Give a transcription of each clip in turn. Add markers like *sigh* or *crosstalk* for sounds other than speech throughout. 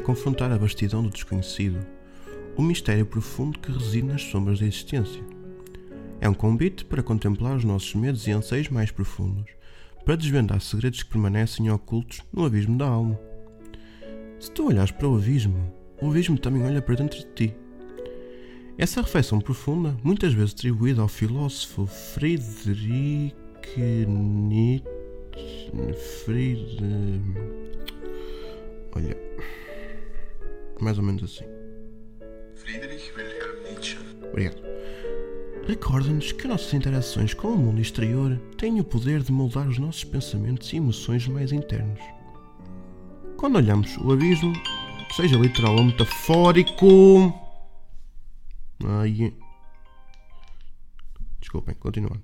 confrontar a vastidão do desconhecido, o mistério profundo que reside nas sombras da existência. É um convite para contemplar os nossos medos e anseios mais profundos, para desvendar segredos que permanecem ocultos no abismo da alma. Se tu olhas para o abismo, o abismo também olha para dentro de ti. Essa reflexão profunda, muitas vezes atribuída ao filósofo Friedrich Nietzsche. Fried... Olha. Mais ou menos assim. Friedrich Wilhelm Nietzsche. Obrigado. Recorda-nos que nossas interações com o mundo exterior têm o poder de moldar os nossos pensamentos e emoções mais internos. Quando olhamos o abismo, seja literal ou metafórico. Ai. Desculpem, continuando.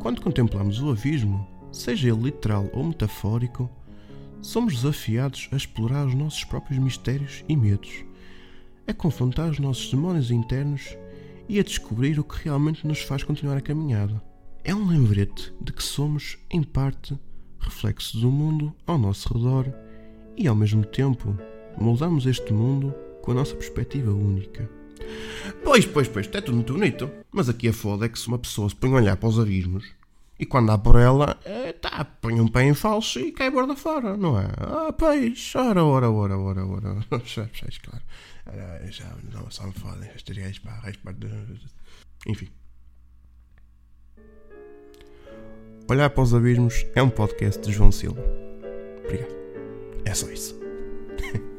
Quando contemplamos o abismo, seja ele literal ou metafórico, somos desafiados a explorar os nossos próprios mistérios e medos, a confrontar os nossos demónios internos e a descobrir o que realmente nos faz continuar a caminhada. É um lembrete de que somos, em parte, reflexo do mundo ao nosso redor e, ao mesmo tempo, moldamos este mundo com a nossa perspectiva única. Pois, pois, pois, é tudo muito bonito. Mas aqui a foda é que se uma pessoa se põe a olhar para os abismos e quando dá por ela, é, tá, põe um pé em falso e cai borda fora, não é? Ah, pois, ora, ora, ora, ora, ora. *laughs* Sabes, claro. Já não só me fodem, estes gajos, pá, Enfim. Olhar para os abismos é um podcast de João Silva. Obrigado. É só isso. *laughs*